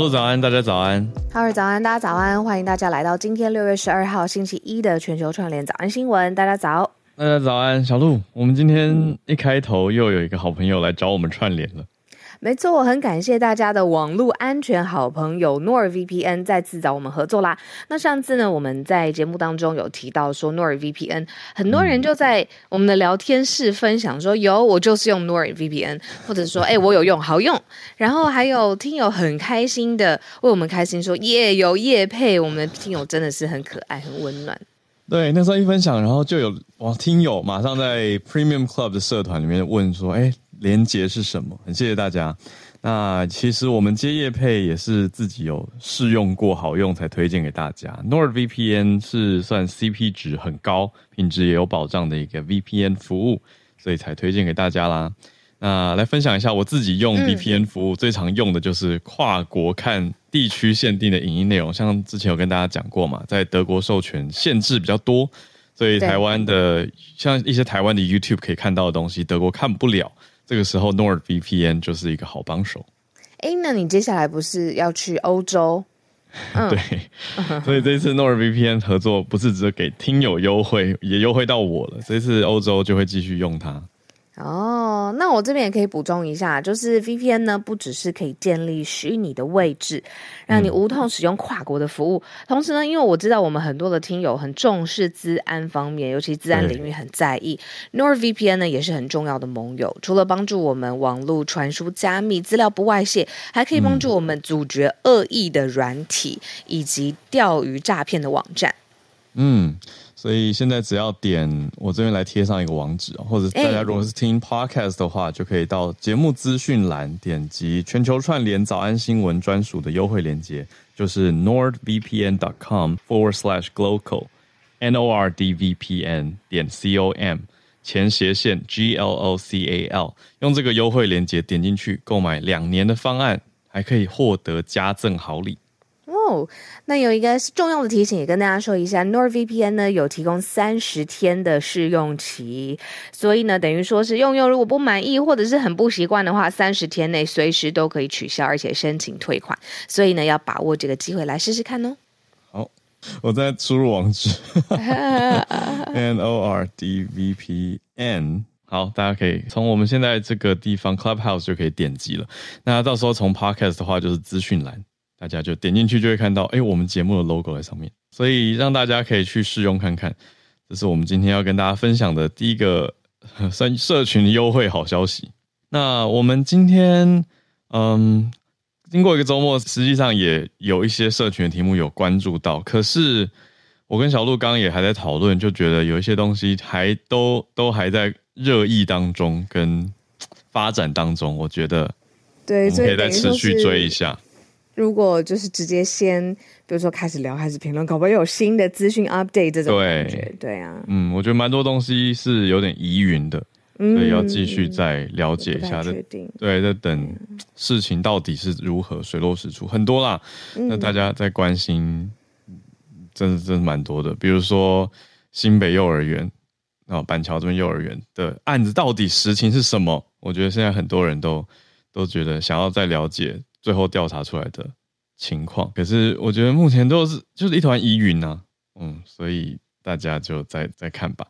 鹿早安，大家早安。哈喽早安，大家早安。欢迎大家来到今天六月十二号星期一的全球串联早安新闻。大家早，大家早安。小鹿，我们今天一开头又有一个好朋友来找我们串联了。没错，我很感谢大家的网络安全好朋友 NordVPN 再次找我们合作啦。那上次呢，我们在节目当中有提到说 NordVPN，很多人就在我们的聊天室分享说，有我就是用 NordVPN，或者说哎我有用，好用。然后还有听友很开心的为我们开心说耶有业配，我们的听友真的是很可爱很温暖。对，那时候一分享，然后就有哇听友马上在 Premium Club 的社团里面问说，哎。连接是什么？很谢谢大家。那其实我们接业配也是自己有试用过好用才推荐给大家。NordVPN 是算 CP 值很高、品质也有保障的一个 VPN 服务，所以才推荐给大家啦。那来分享一下我自己用 VPN 服务最常用的就是跨国看地区限定的影音内容，像之前有跟大家讲过嘛，在德国授权限制比较多，所以台湾的像一些台湾的 YouTube 可以看到的东西，德国看不了。这个时候，NordVPN 就是一个好帮手。哎，那你接下来不是要去欧洲？嗯、对，所以这次 NordVPN 合作不是只有给听友优惠，也优惠到我了。这次欧洲就会继续用它。哦，那我这边也可以补充一下，就是 VPN 呢，不只是可以建立虚拟的位置，让你无痛使用跨国的服务。嗯、同时呢，因为我知道我们很多的听友很重视资安方面，尤其资安领域很在意，NordVPN 呢也是很重要的盟友。除了帮助我们网络传输加密、资料不外泄，还可以帮助我们阻绝恶意的软体以及钓鱼诈骗的网站。嗯。所以现在只要点我这边来贴上一个网址，或者大家如果是听 podcast 的话，就可以到节目资讯栏点击全球串联早安新闻专属的优惠链接，就是 nordvpn.com forward slash glocal n o r d v p n 点 c o m 前斜线 g l o c a l，用这个优惠链接点进去购买两年的方案，还可以获得加赠好礼。哦，那有一个重要的提醒，也跟大家说一下，NordVPN 呢有提供三十天的试用期，所以呢，等于说是用用如果不满意或者是很不习惯的话，三十天内随时都可以取消，而且申请退款。所以呢，要把握这个机会来试试看哦。好，我在输入网址，N O R D V P N。好，大家可以从我们现在这个地方 Clubhouse 就可以点击了。那到时候从 Podcast 的话，就是资讯栏。大家就点进去就会看到，哎，我们节目的 logo 在上面，所以让大家可以去试用看看。这是我们今天要跟大家分享的第一个 社社群优惠好消息。那我们今天，嗯，经过一个周末，实际上也有一些社群的题目有关注到。可是我跟小鹿刚刚也还在讨论，就觉得有一些东西还都都还在热议当中跟发展当中。我觉得，对，可以再持续追一下。如果就是直接先，比如说开始聊，开始评论，搞不好有新的资讯 update 这种感觉，对，对啊，嗯，我觉得蛮多东西是有点疑云的，嗯，所以要继续再了解一下的，确定，对，在等事情到底是如何水落石出，很多啦，嗯，那大家在关心，真的真的蛮多的，比如说新北幼儿园啊，板桥这边幼儿园的案子到底实情是什么？我觉得现在很多人都都觉得想要再了解。最后调查出来的情况，可是我觉得目前都是就是一团疑云啊，嗯，所以大家就再再看吧。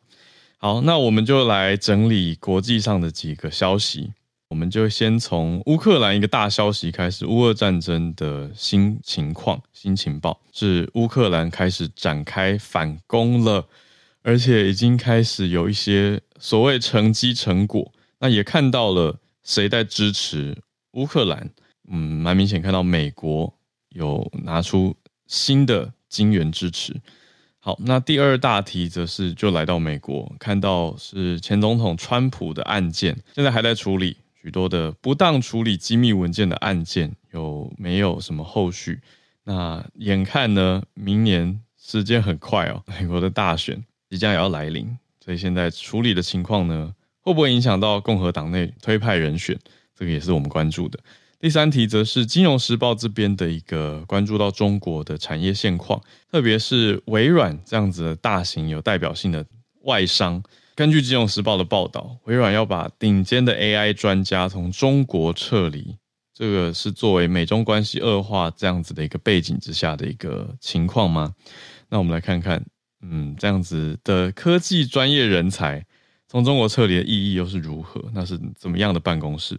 好，那我们就来整理国际上的几个消息，我们就先从乌克兰一个大消息开始，乌俄战争的新情况、新情报。是乌克兰开始展开反攻了，而且已经开始有一些所谓成绩成果，那也看到了谁在支持乌克兰。嗯，蛮明显看到美国有拿出新的金援支持。好，那第二大题则是就来到美国，看到是前总统川普的案件，现在还在处理许多的不当处理机密文件的案件，有没有什么后续？那眼看呢，明年时间很快哦，美国的大选即将也要来临，所以现在处理的情况呢，会不会影响到共和党内推派人选？这个也是我们关注的。第三题则是《金融时报》这边的一个关注到中国的产业现况，特别是微软这样子的大型有代表性的外商。根据《金融时报》的报道，微软要把顶尖的 AI 专家从中国撤离，这个是作为美中关系恶化这样子的一个背景之下的一个情况吗？那我们来看看，嗯，这样子的科技专业人才从中国撤离的意义又是如何？那是怎么样的办公室？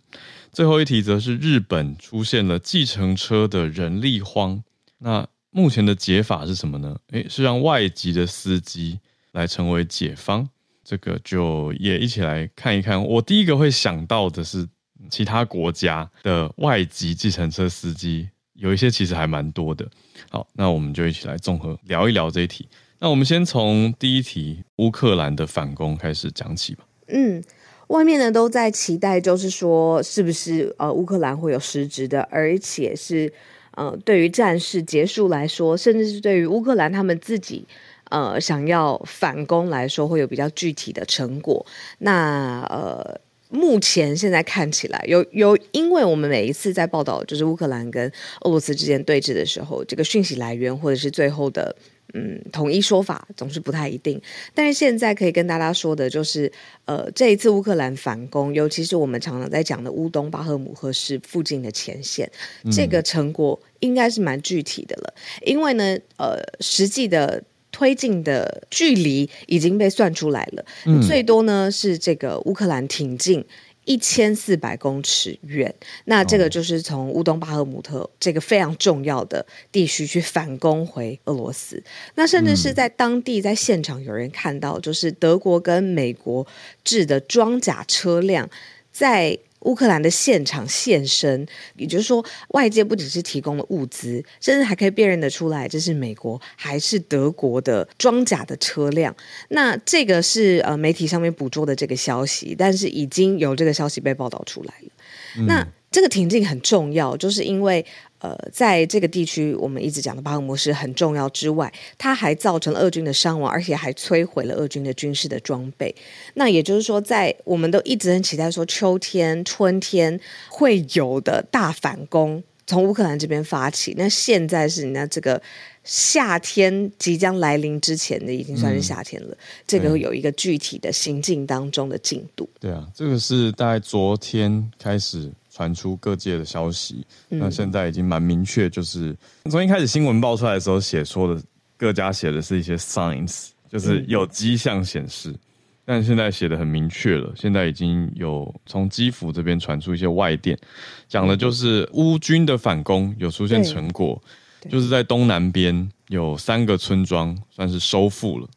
最后一题则是日本出现了计程车的人力荒，那目前的解法是什么呢？诶，是让外籍的司机来成为解方。这个就也一起来看一看。我第一个会想到的是，其他国家的外籍计程车司机有一些其实还蛮多的。好，那我们就一起来综合聊一聊这一题。那我们先从第一题乌克兰的反攻开始讲起吧。嗯，外面呢都在期待，就是说是不是呃乌克兰会有实质的，而且是呃对于战事结束来说，甚至是对于乌克兰他们自己。呃，想要反攻来说，会有比较具体的成果。那呃，目前现在看起来有有，因为我们每一次在报道就是乌克兰跟俄罗斯之间对峙的时候，这个讯息来源或者是最后的嗯统一说法总是不太一定。但是现在可以跟大家说的就是，呃，这一次乌克兰反攻，尤其是我们常常在讲的乌东巴赫姆赫市附近的前线，嗯、这个成果应该是蛮具体的了。因为呢，呃，实际的。推进的距离已经被算出来了，嗯、最多呢是这个乌克兰挺进一千四百公尺远，那这个就是从乌东巴赫姆特这个非常重要的地区去反攻回俄罗斯。那甚至是在当地在现场有人看到，就是德国跟美国制的装甲车辆在。乌克兰的现场现身，也就是说，外界不只是提供了物资，甚至还可以辨认得出来，这是美国还是德国的装甲的车辆。那这个是呃媒体上面捕捉的这个消息，但是已经有这个消息被报道出来了。嗯、那这个停进很重要，就是因为。呃，在这个地区，我们一直讲的巴赫姆特很重要之外，它还造成了俄军的伤亡，而且还摧毁了俄军的军事的装备。那也就是说，在我们都一直很期待说秋天、春天会有的大反攻从乌克兰这边发起。那现在是人家这个夏天即将来临之前的，已经算是夏天了。嗯、这个有一个具体的行进当中的进度。对啊，这个是大概昨天开始。传出各界的消息，那现在已经蛮明确，就是从一开始新闻爆出来的时候写说的，各家写的是一些 signs，就是有迹象显示，但现在写的很明确了，现在已经有从基辅这边传出一些外电，讲的就是乌军的反攻有出现成果，就是在东南边有三个村庄算是收复了，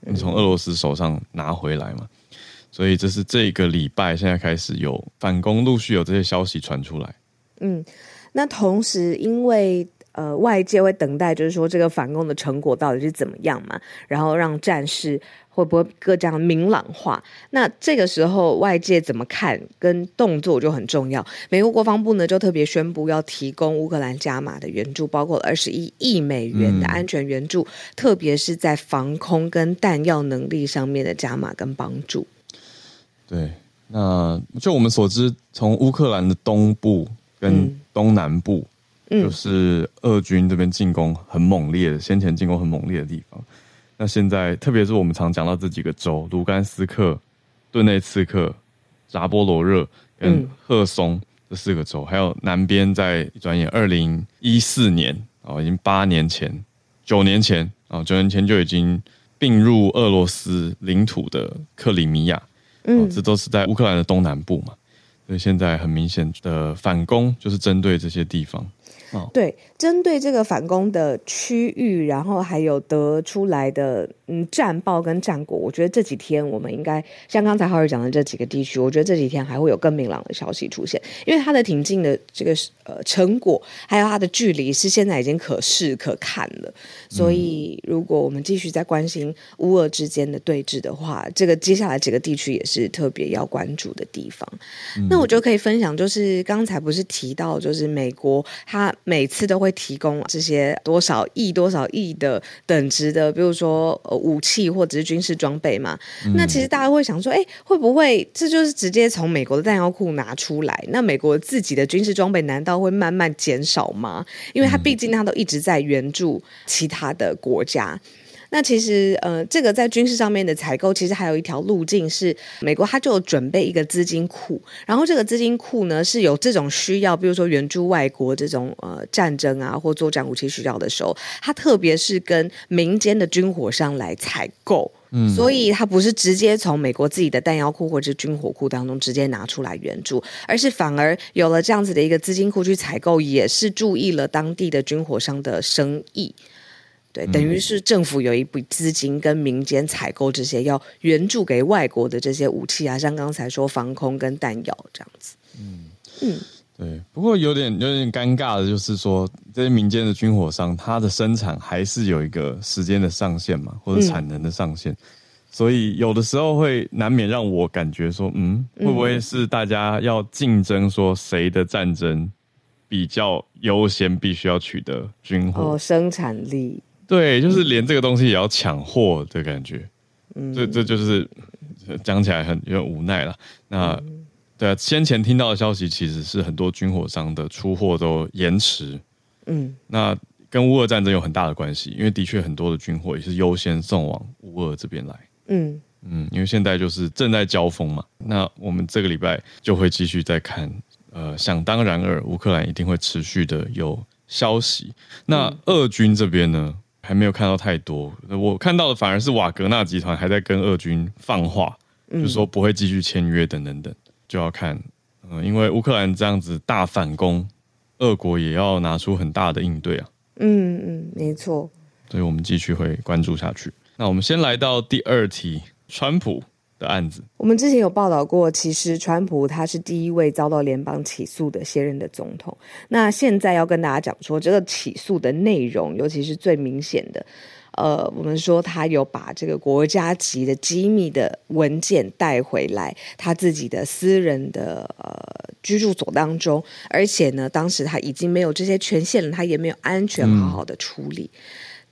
你从俄罗斯手上拿回来嘛。所以这是这个礼拜现在开始有反攻，陆续有这些消息传出来。嗯，那同时因为呃外界会等待，就是说这个反攻的成果到底是怎么样嘛，然后让战事会不会更加明朗化？那这个时候外界怎么看跟动作就很重要。美国国防部呢就特别宣布要提供乌克兰加码的援助，包括二十一亿美元的安全援助，嗯、特别是在防空跟弹药能力上面的加码跟帮助。对，那就我们所知，从乌克兰的东部跟东南部，嗯、就是俄军这边进攻很猛烈的，先前进攻很猛烈的地方。那现在，特别是我们常讲到这几个州：卢甘斯克、顿内茨克、扎波罗热跟赫松这四个州，还有南边在转眼二零一四年啊，已经八年前、九年前啊，九年前就已经并入俄罗斯领土的克里米亚。嗯，这都是在乌克兰的东南部嘛，所以现在很明显的反攻就是针对这些地方。哦，对，针对这个反攻的区域，然后还有得出来的嗯战报跟战果，我觉得这几天我们应该像刚才浩尔讲的这几个地区，我觉得这几天还会有更明朗的消息出现，因为它的挺进的这个呃成果，还有它的距离是现在已经可视可看了。所以如果我们继续在关心乌俄之间的对峙的话，这个接下来几个地区也是特别要关注的地方。嗯、那我就可以分享，就是刚才不是提到，就是美国它。每次都会提供这些多少亿、多少亿的等值的，比如说武器或者是军事装备嘛。嗯、那其实大家会想说，哎，会不会这就是直接从美国的弹药库拿出来？那美国自己的军事装备难道会慢慢减少吗？因为它毕竟它都一直在援助其他的国家。那其实呃，这个在军事上面的采购，其实还有一条路径是，美国它就有准备一个资金库，然后这个资金库呢是有这种需要，比如说援助外国这种呃战争啊或作战武器需要的时候，它特别是跟民间的军火商来采购。嗯，所以它不是直接从美国自己的弹药库或者是军火库当中直接拿出来援助，而是反而有了这样子的一个资金库去采购，也是注意了当地的军火商的生意。对，等于是政府有一笔资金跟民间采购这些要援助给外国的这些武器啊，像刚才说防空跟弹药这样子。嗯嗯。对，不过有点有点尴尬的，就是说这些民间的军火商，它的生产还是有一个时间的上限嘛，或者产能的上限，嗯、所以有的时候会难免让我感觉说，嗯，会不会是大家要竞争，说谁的战争比较优先，必须要取得军火哦，生产力，对，就是连这个东西也要抢货的感觉，嗯，这这就是讲起来很有点无奈了，那。嗯。对啊，先前听到的消息其实是很多军火商的出货都延迟，嗯，那跟乌俄战争有很大的关系，因为的确很多的军火也是优先送往乌俄这边来，嗯。嗯，因为现在就是正在交锋嘛，那我们这个礼拜就会继续再看，呃，想当然尔，乌克兰一定会持续的有消息，那俄军这边呢还没有看到太多，我看到的反而是瓦格纳集团还在跟俄军放话，就是说不会继续签约等等等。就要看，嗯，因为乌克兰这样子大反攻，俄国也要拿出很大的应对啊。嗯嗯，没错。所以我们继续会关注下去。那我们先来到第二题，川普的案子。我们之前有报道过，其实川普他是第一位遭到联邦起诉的现任的总统。那现在要跟大家讲说，这个起诉的内容，尤其是最明显的。呃，我们说他有把这个国家级的机密的文件带回来，他自己的私人的呃居住所当中，而且呢，当时他已经没有这些权限了，他也没有安全好好的处理。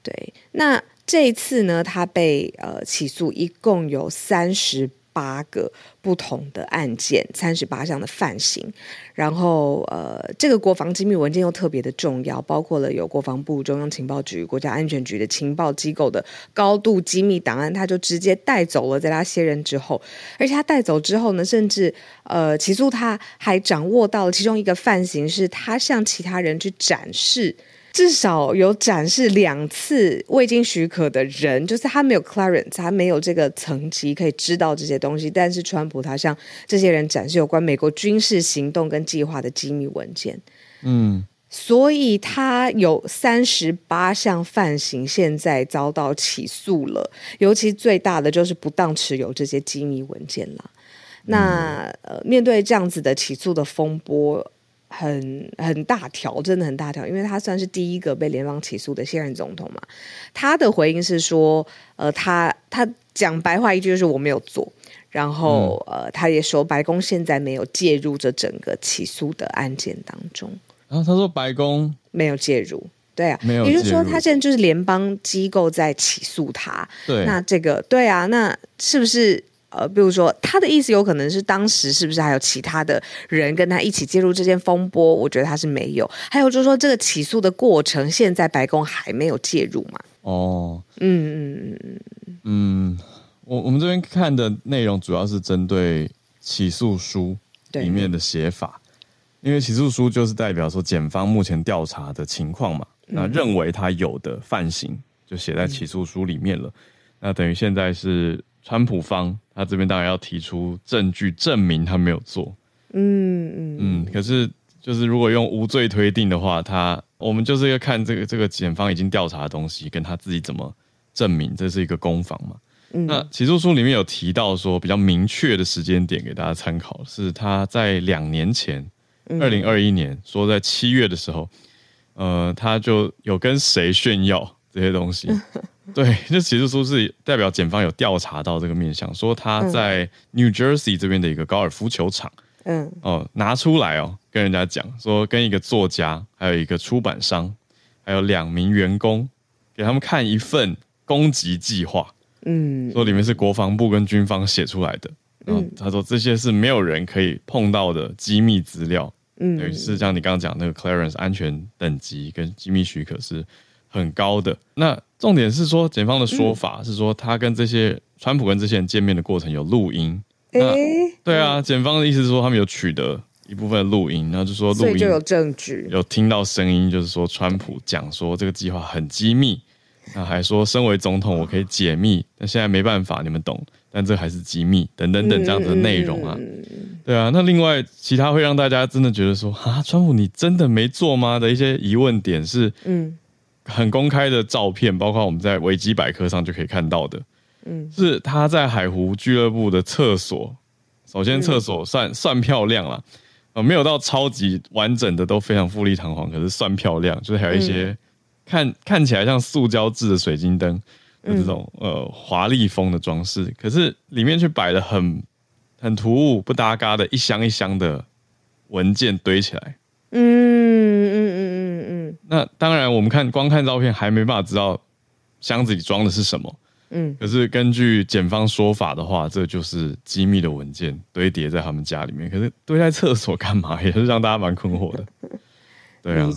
对，那这一次呢，他被呃起诉，一共有三十。八个不同的案件，三十八项的犯行，然后呃，这个国防机密文件又特别的重要，包括了有国防部、中央情报局、国家安全局的情报机构的高度机密档案，他就直接带走了，在他卸任之后，而且他带走之后呢，甚至呃起诉他还掌握到了其中一个犯行，是他向其他人去展示。至少有展示两次未经许可的人，就是他没有 clearance，他没有这个层级可以知道这些东西。但是川普他向这些人展示有关美国军事行动跟计划的机密文件，嗯，所以他有三十八项犯行，现在遭到起诉了。尤其最大的就是不当持有这些机密文件了。那呃，面对这样子的起诉的风波。很很大条，真的很大条，因为他算是第一个被联邦起诉的现任总统嘛。他的回应是说，呃，他他讲白话一句就是我没有做，然后、嗯、呃，他也说白宫现在没有介入这整个起诉的案件当中。然后他说白宫没有介入，对啊，也就是说他现在就是联邦机构在起诉他。对，那这个对啊，那是不是？呃，比如说，他的意思有可能是当时是不是还有其他的人跟他一起介入这件风波？我觉得他是没有。还有就是说，这个起诉的过程，现在白宫还没有介入嘛？哦，嗯嗯嗯嗯，我我们这边看的内容主要是针对起诉书里面的写法，因为起诉书就是代表说检方目前调查的情况嘛，那认为他有的犯行就写在起诉书里面了，那等于现在是。川普方他这边当然要提出证据证明他没有做，嗯嗯嗯。可是就是如果用无罪推定的话，他我们就是要看这个这个检方已经调查的东西跟他自己怎么证明，这是一个攻防嘛。嗯、那起诉书里面有提到说比较明确的时间点给大家参考，是他在两年前，二零二一年说在七月的时候，呃，他就有跟谁炫耀这些东西。对，这起诉书是代表检方有调查到这个面向，说他在 New Jersey 这边的一个高尔夫球场，嗯，哦，拿出来哦，跟人家讲说，跟一个作家，还有一个出版商，还有两名员工，给他们看一份攻击计划，嗯，说里面是国防部跟军方写出来的，嗯，他说这些是没有人可以碰到的机密资料，嗯，等于是像你刚刚讲那个 clearance 安全等级跟机密许可是。很高的。那重点是说，检方的说法是说，他跟这些川普跟这些人见面的过程有录音。那对啊，检方的意思是说，他们有取得一部分录音，然后就说录音就有证据，有听到声音，就是说川普讲说这个计划很机密，那还说身为总统我可以解密，但现在没办法，你们懂。但这还是机密，等等等这样子的内容啊，对啊。那另外其他会让大家真的觉得说啊，川普你真的没做吗的一些疑问点是，嗯，很公开的照片，包括我们在维基百科上就可以看到的，嗯，是他在海湖俱乐部的厕所。首先厕所算算漂亮了，呃，没有到超级完整的都非常富丽堂皇，可是算漂亮，就是还有一些看看起来像塑胶制的水晶灯。这种呃华丽风的装饰，可是里面却摆了很很突兀、不搭嘎的一箱一箱的文件堆起来。嗯。那当然，我们看光看照片还没办法知道箱子里装的是什么。嗯。可是根据检方说法的话，这就是机密的文件堆叠在他们家里面。可是堆在厕所干嘛？也是让大家蛮困惑的。对啊。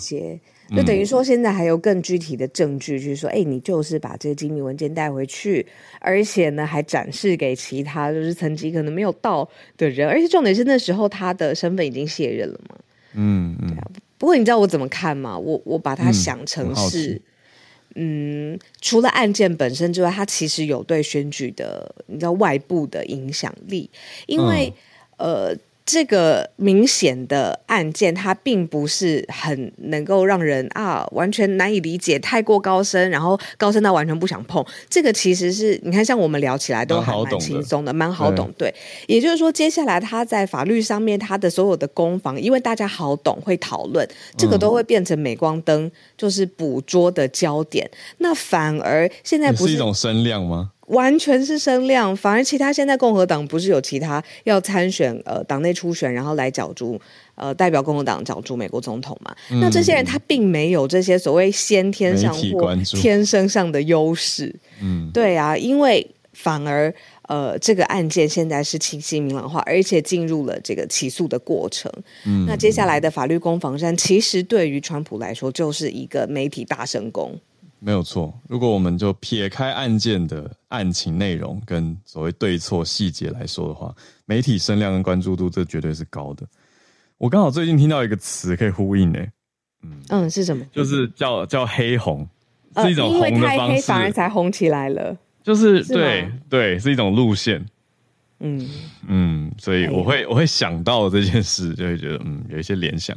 就等于说，现在还有更具体的证据，就是说，哎、欸，你就是把这个机密文件带回去，而且呢，还展示给其他就是层级可能没有到的人，而且重点是那时候他的身份已经卸任了嘛。嗯嗯。啊。不过你知道我怎么看吗？我我把它想成是，嗯，嗯，除了案件本身之外，它其实有对选举的，你知道外部的影响力，因为、嗯、呃。这个明显的案件，它并不是很能够让人啊完全难以理解，太过高深，然后高深到完全不想碰。这个其实是你看，像我们聊起来都还蛮轻松的，蛮好懂。对，也就是说，接下来他在法律上面他的所有的攻防，因为大家好懂，会讨论，这个都会变成镁光灯，就是捕捉的焦点。那反而现在不是，是一种声量吗？完全是声量，反而其他现在共和党不是有其他要参选呃党内初选，然后来角逐呃代表共和党角逐美国总统嘛？嗯、那这些人他并没有这些所谓先天上或天生上的优势。嗯，对啊，因为反而呃这个案件现在是清晰明朗化，而且进入了这个起诉的过程。嗯，那接下来的法律攻防战，其实对于川普来说就是一个媒体大神攻。没有错，如果我们就撇开案件的案情内容跟所谓对错细节来说的话，媒体声量跟关注度这绝对是高的。我刚好最近听到一个词可以呼应诶，嗯嗯，是什么？就是叫叫黑红，是一种红的方式，因为太黑反而才红起来了。就是对对，是一种路线。嗯嗯，所以我会我会想到这件事，就会觉得嗯有一些联想。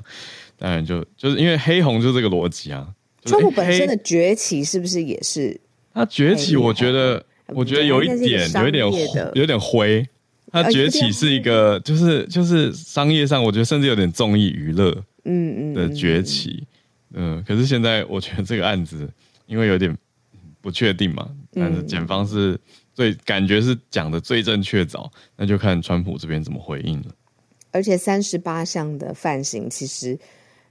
当然就就是因为黑红就这个逻辑啊。川普本身的崛起是不是也是？它崛起，我觉得，我觉得有一点，有一点，有点灰。它崛起是一个，就是就是商业上，我觉得甚至有点综艺娱乐，嗯嗯的崛起，嗯。可是现在我觉得这个案子，因为有点不确定嘛，但是检方是最感觉是讲的最正确凿，那就看川普这边怎么回应了。而且三十八项的犯行，其实。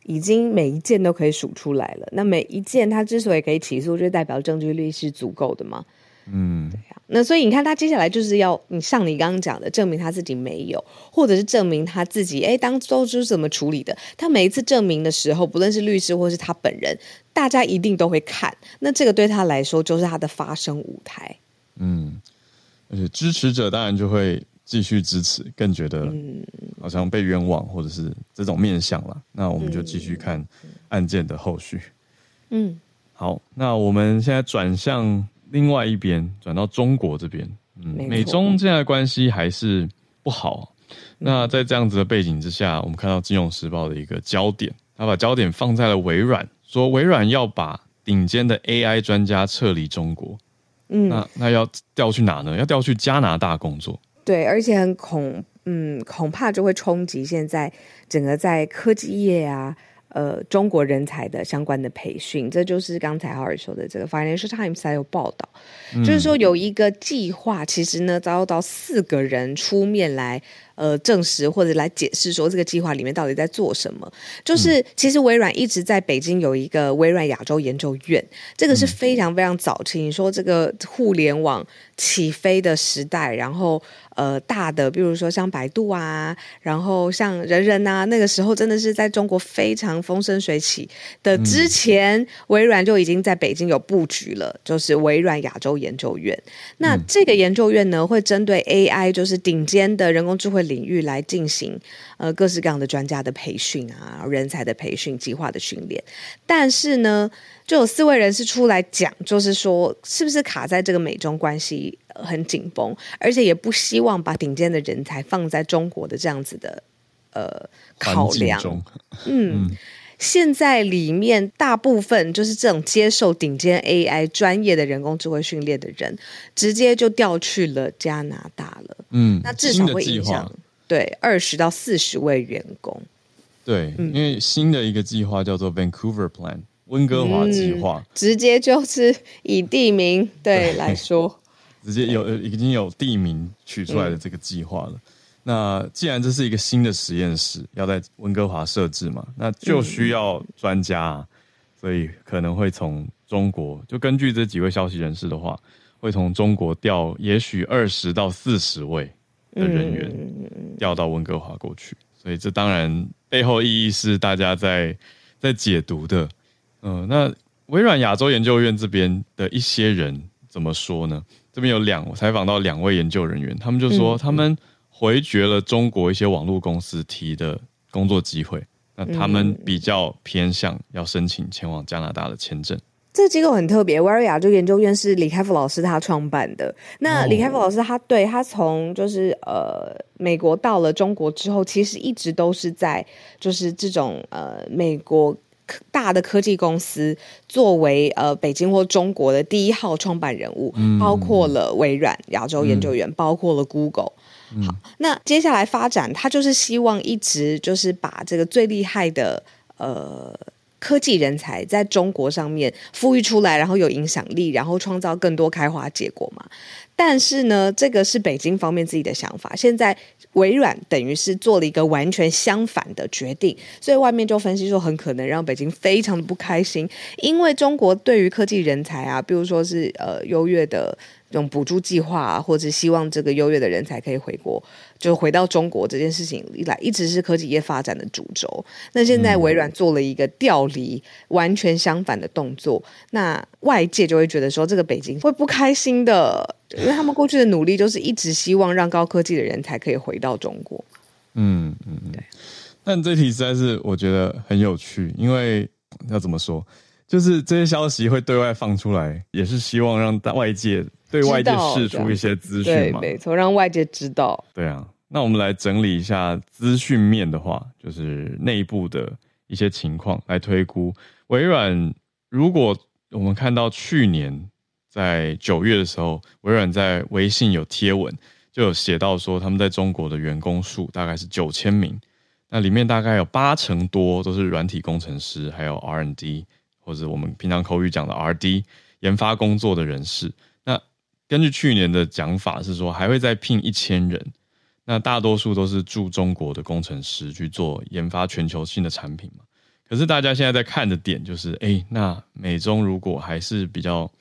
已经每一件都可以数出来了。那每一件他之所以可以起诉，就代表证据力是足够的嘛？嗯，对呀。那所以你看，他接下来就是要你像你刚刚讲的，证明他自己没有，或者是证明他自己哎，当初是怎么处理的。他每一次证明的时候，不论是律师或是他本人，大家一定都会看。那这个对他来说，就是他的发声舞台。嗯，而且支持者当然就会。继续支持，更觉得好像被冤枉，或者是这种面相了。那我们就继续看案件的后续。嗯，好，那我们现在转向另外一边，转到中国这边。嗯，美中现在关系还是不好。那在这样子的背景之下，我们看到《金融时报》的一个焦点，他把焦点放在了微软，说微软要把顶尖的 AI 专家撤离中国。嗯，那那要调去哪呢？要调去加拿大工作。对，而且很恐，嗯，恐怕就会冲击现在整个在科技业啊，呃，中国人才的相关的培训。这就是刚才浩尔说的，这个 Financial Times 还有报道，嗯、就是说有一个计划，其实呢遭到四个人出面来。呃证实或者来解释说这个计划里面到底在做什么。就是其实微软一直在北京有一个微软亚洲研究院，这个是非常非常早期。你说这个互联网起飞的时代，然后。呃，大的，比如说像百度啊，然后像人人啊，那个时候真的是在中国非常风生水起的之前，嗯、微软就已经在北京有布局了，就是微软亚洲研究院。那这个研究院呢，会针对 AI，就是顶尖的人工智慧领域来进行呃各式各样的专家的培训啊，人才的培训计划的训练。但是呢，就有四位人士出来讲，就是说，是不是卡在这个美中关系？很紧绷，而且也不希望把顶尖的人才放在中国的这样子的呃考量。嗯，嗯，现在里面大部分就是这种接受顶尖 AI 专业的人工智慧训练的人，直接就调去了加拿大了。嗯，那至少会影响对二十到四十位员工。对，嗯，因为新的一个计划叫做 Vancouver Plan 温哥华计划，嗯，直接就是以地名对，对来说。直接有已经有地名取出来的这个计划了。嗯、那既然这是一个新的实验室，要在温哥华设置嘛，那就需要专家，啊，所以可能会从中国，就根据这几位消息人士的话，会从中国调也许二十到四十位的人员调到温哥华过去。所以这当然背后意义是大家在在解读的。嗯、呃，那微软亚洲研究院这边的一些人怎么说呢？这边有两，我采访到两位研究人员，他们就说他们回绝了中国一些网络公司提的工作机会，那他们比较偏向要申请前往加拿大的签证。这个机构很特别，微软亚洲研究院是李开复老师他创办的。那李开复老师他对他从就是呃美国到了中国之后，其实一直都是在就是这种呃美国。大的科技公司作为呃北京或中国的第一号创办人物，嗯、包括了微软亚洲研究员，嗯、包括了 Google。嗯、好，那接下来发展，他就是希望一直就是把这个最厉害的呃科技人才在中国上面富裕出来，然后有影响力，然后创造更多开花结果嘛。但是呢，这个是北京方面自己的想法。现在微软等于是做了一个完全相反的决定，所以外面就分析说，很可能让北京非常的不开心，因为中国对于科技人才啊，比如说是呃优越的。这种补助计划啊，或者希望这个优越的人才可以回国，就回到中国这件事情以来，一直是科技业发展的主轴。那现在微软做了一个调离，完全相反的动作，那外界就会觉得说，这个北京会不开心的，因为他们过去的努力就是一直希望让高科技的人才可以回到中国。嗯嗯，对。但这题实在是我觉得很有趣，因为要怎么说，就是这些消息会对外放出来，也是希望让外界。对外界释出一些资讯嘛？对，没错，让外界知道。对啊，那我们来整理一下资讯面的话，就是内部的一些情况来推估。微软，如果我们看到去年在九月的时候，微软在微信有贴文，就有写到说他们在中国的员工数大概是九千名，那里面大概有八成多都是软体工程师，还有 R N D 或者我们平常口语讲的 RD 研发工作的人士。根据去年的讲法是说，还会再聘一千人，那大多数都是驻中国的工程师去做研发全球性的产品嘛。可是大家现在在看的点就是，哎，那美中如果还是比较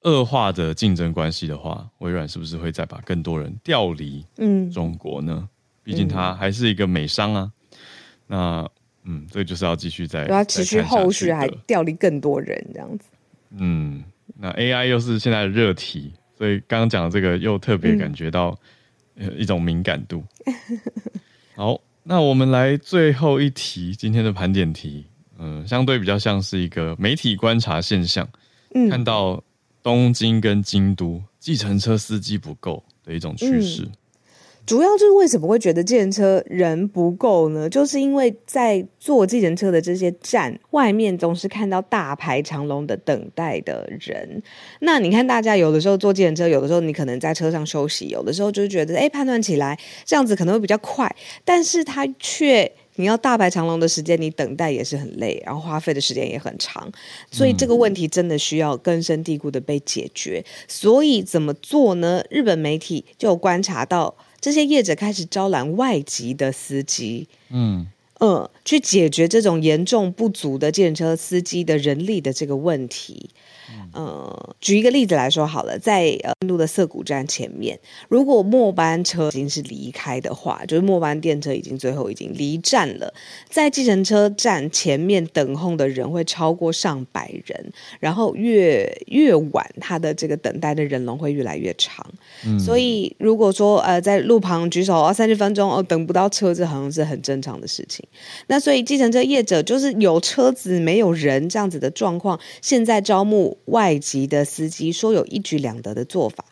恶化的竞争关系的话，微软是不是会再把更多人调离嗯中国呢？嗯、毕竟它还是一个美商啊。那嗯，这个就是要继续在要持续后续还调离更多人这样子。嗯，那 AI 又是现在的热题。所以刚刚讲的这个又特别感觉到一种敏感度。嗯、好，那我们来最后一题，今天的盘点题，嗯、呃，相对比较像是一个媒体观察现象，嗯、看到东京跟京都计程车司机不够的一种趋势。嗯主要就是为什么会觉得计程车人不够呢？就是因为在坐计程车的这些站外面，总是看到大排长龙的等待的人。那你看，大家有的时候坐计程车，有的时候你可能在车上休息，有的时候就觉得，哎，判断起来这样子可能会比较快，但是他却你要大排长龙的时间，你等待也是很累，然后花费的时间也很长，所以这个问题真的需要根深蒂固的被解决。所以怎么做呢？日本媒体就观察到，这些业者开始招揽外籍的司机，嗯呃，去解决这种严重不足的电车司机的人力的这个问题。呃，举一个例子来说好了，在呃印度的涩谷站前面，如果末班车已经是离开的话，就是末班电车已经最后已经离站了，在计程车站前面等候的人会超过上百人，然后越越晚，他的这个等待的人龙会越来越长。嗯，所以如果说呃在路旁举手哦，三十分钟哦等不到车子，好像是很正常的事情。那所以计程车业者就是有车子没有人这样子的状况，现在招募。外籍的司机说有一举两得的做法，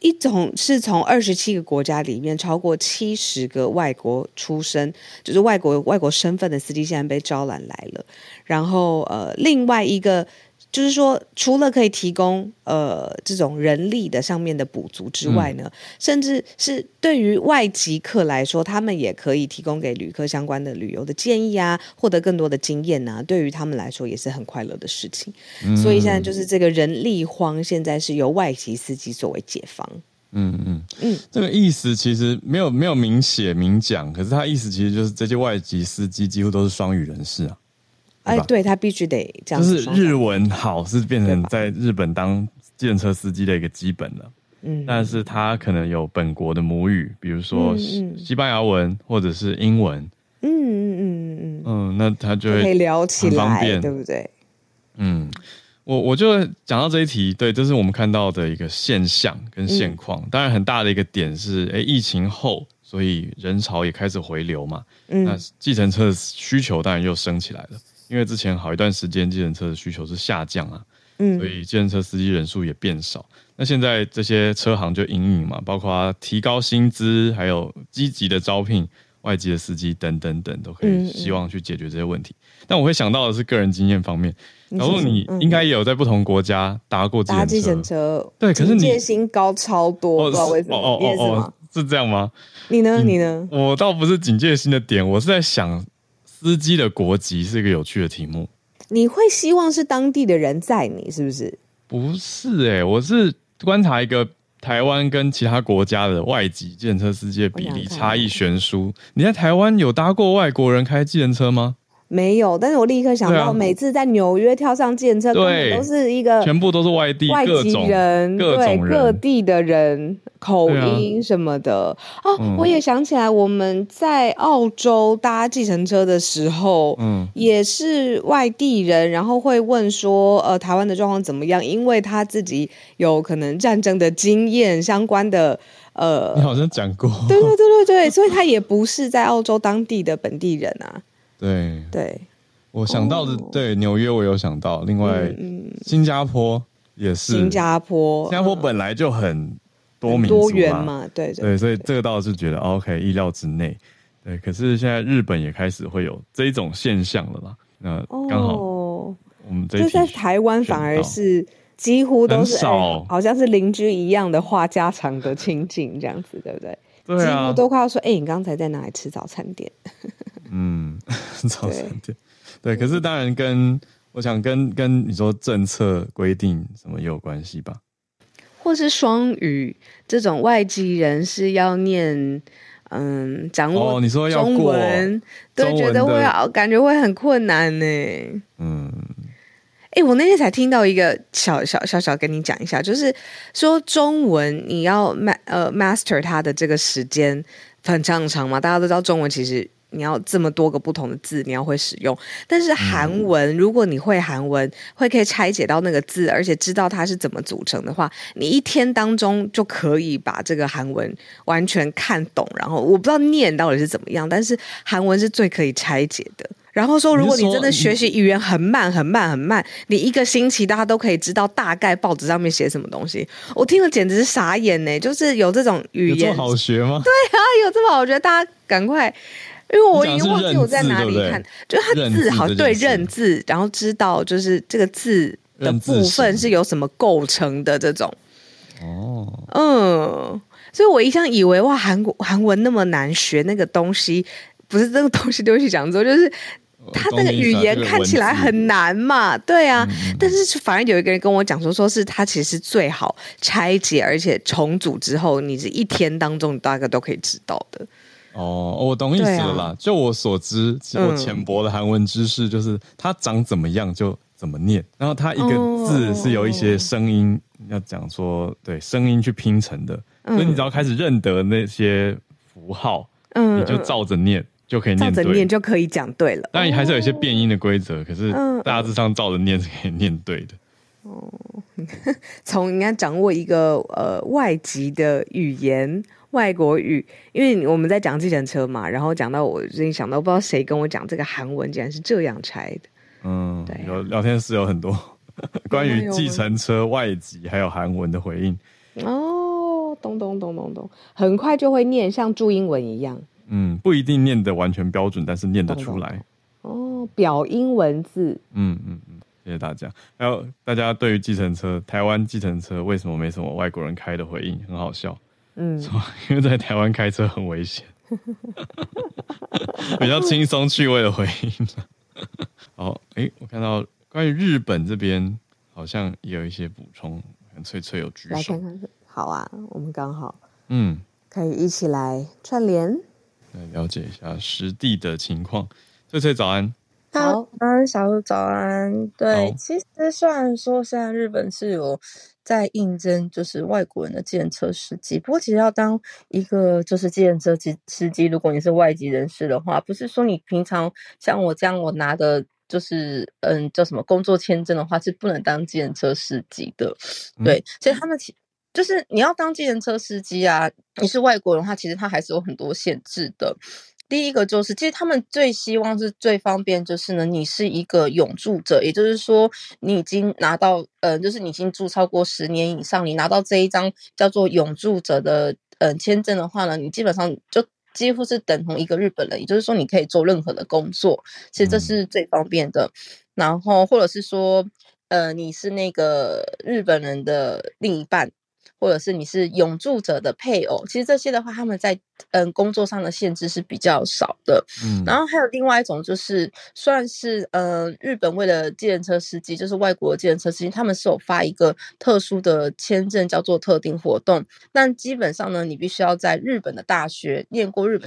一种是从二十七个国家里面超过七十个外国出生，就是外国外国身份的司机现在被招揽来了，然后呃另外一个。就是说，除了可以提供呃这种人力的上面的补足之外呢，嗯、甚至是对于外籍客来说，他们也可以提供给旅客相关的旅游的建议啊，获得更多的经验啊，对于他们来说也是很快乐的事情。嗯、所以现在就是这个人力荒，现在是由外籍司机作为解方。嗯嗯嗯，这个意思其实没有没有明写明讲，可是他意思其实就是这些外籍司机几乎都是双语人士啊。哎，对，他必须得这样。就是日文好是变成在日本当计程车司机的一个基本了。嗯，但是他可能有本国的母语，比如说西班牙文或者是英文。嗯嗯嗯嗯嗯。嗯，那他就会可以聊起来，方便，对不对？嗯，我我就讲到这一题，对，这是我们看到的一个现象跟现况。当然，很大的一个点是，哎，疫情后，所以人潮也开始回流嘛。嗯，那计程车的需求当然又升起来了。因为之前好一段时间，计程车的需求是下降啊，嗯，所以计程车司机人数也变少。那现在这些车行就隐隐嘛，包括提高薪资，还有积极的招聘外籍的司机等等等，都可以希望去解决这些问题。嗯嗯，但我会想到的是个人经验方面，然后你应该也有在不同国家搭过计程车，程车对，可是你戒心高超多，不知道为什么？哦哦哦，哦，是这样吗？你呢？你呢？我倒不是警戒心的点，我是在想。司机的国籍是一个有趣的题目。你会希望是当地的人载你，是不是？不是哎、欸，我是观察一个台湾跟其他国家的外籍计程车司机的比例差异悬殊。你在台湾有搭过外国人开计程车吗？没有，但是我立刻想到，每次在纽约跳上计程车，对，都是一个全部都是外地外籍人，对各地的人口音什么的啊。我也想起来，我们在澳洲搭计程车的时候，嗯，也是外地人，然后会问说，呃，台湾的状况怎么样？因为他自己有可能战争的经验相关的，呃，你好像讲过，对对对对对，所以他也不是在澳洲当地的本地人啊。对。对，我想到的、哦、对纽约，我有想到，另外、嗯、新加坡也是。新加坡，新加坡本来就很多民族多元嘛，对对，对，所以这个倒是觉得 OK 意料之内。对，可是现在日本也开始会有这一种现象了嘛？那刚好我们这就在台湾反而是几乎都是少、欸，好像是邻居一样的话家常的情景这样子，对不对？对啊，都快要说，哎、欸，你刚才在哪里吃早餐店？嗯，早餐店，对，可是当然跟我想跟跟你说政策规定什么也有关系吧，或是双语这种外籍人士要念嗯掌握你说中文，对，觉得会好，感觉会很困难呢。嗯，哎、欸，我那天才听到一个小小小小跟你讲一下，就是说中文你要 ma 呃 master 它的这个时间很长很长嘛，大家都知道中文其实。你要这么多个不同的字，你要会使用。但是韩文，嗯、如果你会韩文，会可以拆解到那个字，而且知道它是怎么组成的话，你一天当中就可以把这个韩文完全看懂。然后我不知道念到底是怎么样，但是韩文是最可以拆解的。然后说，如果你真的学习语言很慢很慢很慢，你一个星期大家都可以知道大概报纸上面写什么东西。我听了简直是傻眼呢，就是有这种语言，有这么好学吗？对啊，有这么好学，大家赶快。因为我已经忘记我在哪里看，就他字好对认字，然后知道就是这个字的部分是由什么构成的这种。哦，嗯，所以我一向以为哇，韩国韩文那么难学，那个东西不是这个东西丢去讲之后，就是他那个语言看起来很难嘛，对啊。嗯、但是反而有一个人跟我讲说，说是他其实最好拆解，而且重组之后，你是一天当中你大概都可以知道的。哦，我懂意思了啦。啊、就我所知，我浅薄的韩文知识就是它长怎么样就怎么念，然后它一个字是由一些声音、哦、要讲说对声音去拼成的，嗯、所以你只要开始认得那些符号。嗯，你就照着念就可以念，照着念就可以讲对了。当然还是有一些变音的规则，可是大致上照着念是可以念对的。哦，从应该掌握一个呃外籍的语言，外国语，因为我们在讲计程车嘛，然后讲到我最近想到，不知道谁跟我讲这个韩文竟然是这样拆的。嗯，对，有聊天室有很多关于计程车外籍还有韩文的回应。哦。咚咚咚咚咚，很快就会念，像注音文一样。嗯，不一定念得完全标准，但是念得出来。哦，表音文字。嗯嗯嗯，谢谢大家。还有大家对于计程车，台湾计程车为什么没什么外国人开的回应，很好笑。嗯，因为在台湾开车很危险。比较轻松趣味的回应。好，哎、欸，我看到关于日本这边好像也有一些补充，很脆脆有举手。来看看好啊，我们刚好，嗯，可以一起来串联，来了解一下实地的情况。翠翠早安，好，安小鹿早安。对，其实虽然说现在日本是有在应征，就是外国人的计程车司机，不过其实要当一个就是计程车司司机，如果你是外籍人士的话，不是说你平常像我这样，我拿的就是嗯叫什么工作签证的话，是不能当计程车司机的。对，嗯、所以他们其就是你要当计程车司机啊，你是外国人的话，其实他还是有很多限制的。第一个就是，其实他们最希望是最方便，就是呢，你是一个永住者，也就是说，你已经拿到，呃，就是你已经住超过十年以上，你拿到这一张叫做永住者的，呃，签证的话呢，你基本上就几乎是等同一个日本人，也就是说，你可以做任何的工作，其实这是最方便的。然后，或者是说，呃，你是那个日本人的另一半。或者是你是永住者的配偶，其实这些的话，他们在嗯工作上的限制是比较少的。嗯，然后还有另外一种就是，算是呃日本为了计程车司机，就是外国的计程车司机，他们是有发一个特殊的签证，叫做特定活动。但基本上呢，你必须要在日本的大学念过日本。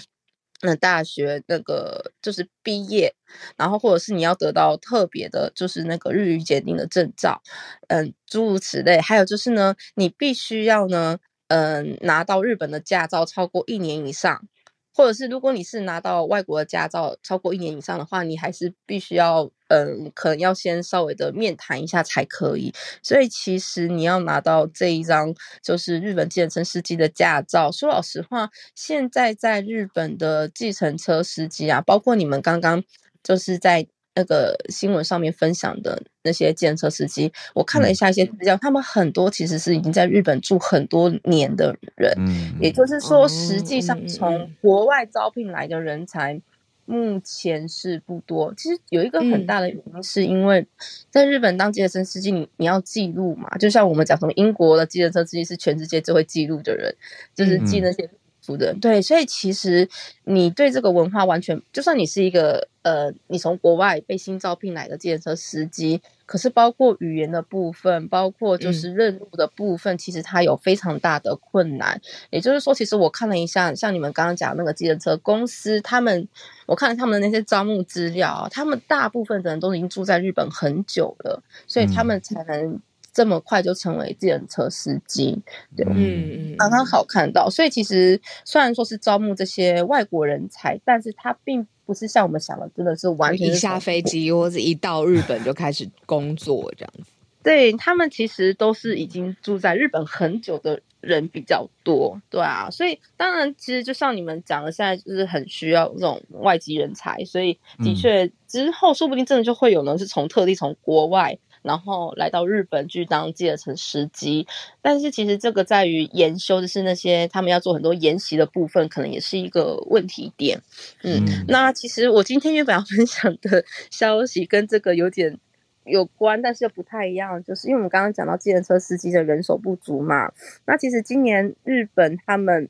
那大学那个就是毕业，然后或者是你要得到特别的，就是那个日语检定的证照，嗯，诸如此类。还有就是呢，你必须要呢，嗯，拿到日本的驾照超过一年以上。或者是如果你是拿到外国的驾照超过一年以上的话，你还是必须要，嗯，可能要先稍微的面谈一下才可以。所以其实你要拿到这一张就是日本计程车司机的驾照，说老实话，现在在日本的计程车司机啊，包括你们刚刚就是在。那个新闻上面分享的那些计程车司机，我看了一下一些资料，嗯、他们很多其实是已经在日本住很多年的人，嗯，也就是说，实际上从国外招聘来的人才目前是不多。其实有一个很大的原因，是因为在日本当计程车司机，你你要记录嘛，就像我们讲什么英国的计程车司机是全世界最会记录的人，就是记那些。的对，所以其实你对这个文化完全，就算你是一个呃，你从国外被新招聘来的计程车司机，可是包括语言的部分，包括就是认路的部分，嗯、其实它有非常大的困难。也就是说，其实我看了一下，像你们刚刚讲那个计程车公司，他们我看了他们的那些招募资料，他们大部分的人都已经住在日本很久了，所以他们才能。这么快就成为自行车司机，对，嗯嗯，刚刚好看到。所以其实虽然说是招募这些外国人才，但是他并不是像我们想的，真的是完全是一下飞机或者一到日本就开始工作这样子。对，他们其实都是已经住在日本很久的人比较多，对啊。所以当然，其实就像你们讲的，现在就是很需要这种外籍人才，所以的确之后说不定真的就会有人是从特地从国外。然后来到日本去当计程车司机，但是其实这个在于研修，就是那些他们要做很多研习的部分，可能也是一个问题点。嗯，嗯，那其实我今天原本要分享的 消息跟这个有点有关，但是又不太一样，就是因为我们刚刚讲到计程车司机的人手不足嘛。那其实今年日本他们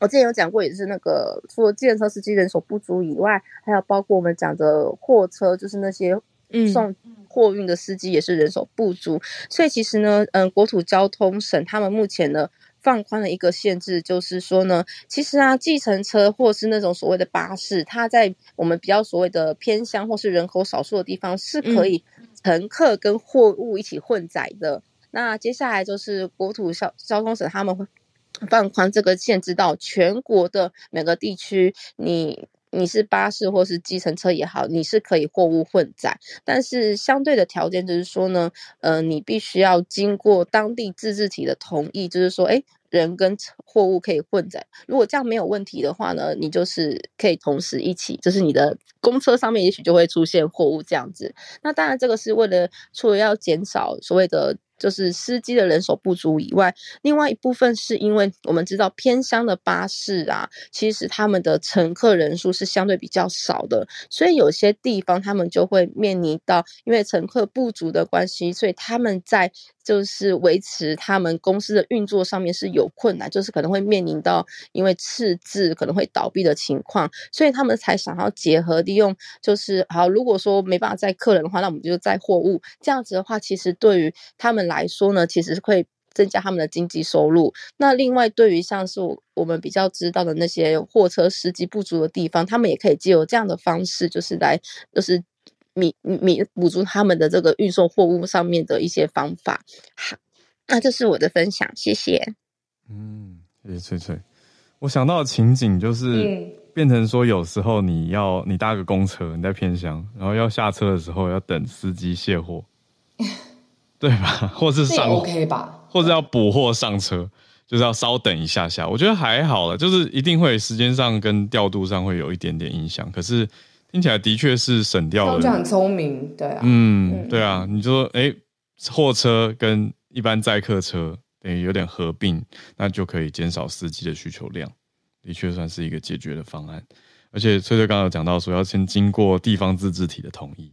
我之前有讲过，也是那个除了计程车司机人手不足以外，还有包括我们讲的货车，就是那些送货运的司机也是人手不足。嗯、所以其实呢，嗯，国土交通省他们目前呢放宽了一个限制，就是说呢，其实啊，计程车或是那种所谓的巴士，它在我们比较所谓的偏乡或是人口少数的地方是可以乘客跟货物一起混载的。嗯、那接下来就是国土交交通省他们会。放宽这个限制到全国的每个地区，你你是巴士或是计程车也好，你是可以货物混载，但是相对的条件就是说呢，呃，你必须要经过当地自治体的同意，就是说，诶，人跟货物可以混载。如果这样没有问题的话呢，你就是可以同时一起，就是你的公车上面也许就会出现货物这样子。那当然，这个是为了除了要减少所谓的。就是司机的人手不足以外，另外一部分是因为我们知道偏乡的巴士啊，其实他们的乘客人数是相对比较少的，所以有些地方他们就会面临到因为乘客不足的关系，所以他们在就是维持他们公司的运作上面是有困难，就是可能会面临到因为赤字可能会倒闭的情况，所以他们才想要结合利用，就是好，如果说没办法载客人的话，那我们就载货物，这样子的话，其实对于他们来说呢，其实是会增加他们的经济收入。那另外，对于像是我们比较知道的那些货车司机不足的地方，他们也可以借由这样的方式，就是来就是弥弥补足他们的这个运送货物上面的一些方法。好，那这是我的分享，谢谢。嗯，谢谢翠翠。我想到的情景就是变成说，有时候你要你搭个公车，你在偏乡，然后要下车的时候要等司机卸货。对吧？或是上 OK 吧，或者要补货上车，就是要稍等一下下。我觉得还好了，就是一定会时间上跟调度上会有一点点影响。可是听起来的确是省掉了，很聪明，对啊，嗯，嗯对啊。你就说，哎，货车跟一般载客车等于有点合并，那就可以减少司机的需求量，的确算是一个解决的方案。而且翠翠刚刚有讲到说，要先经过地方自治体的同意。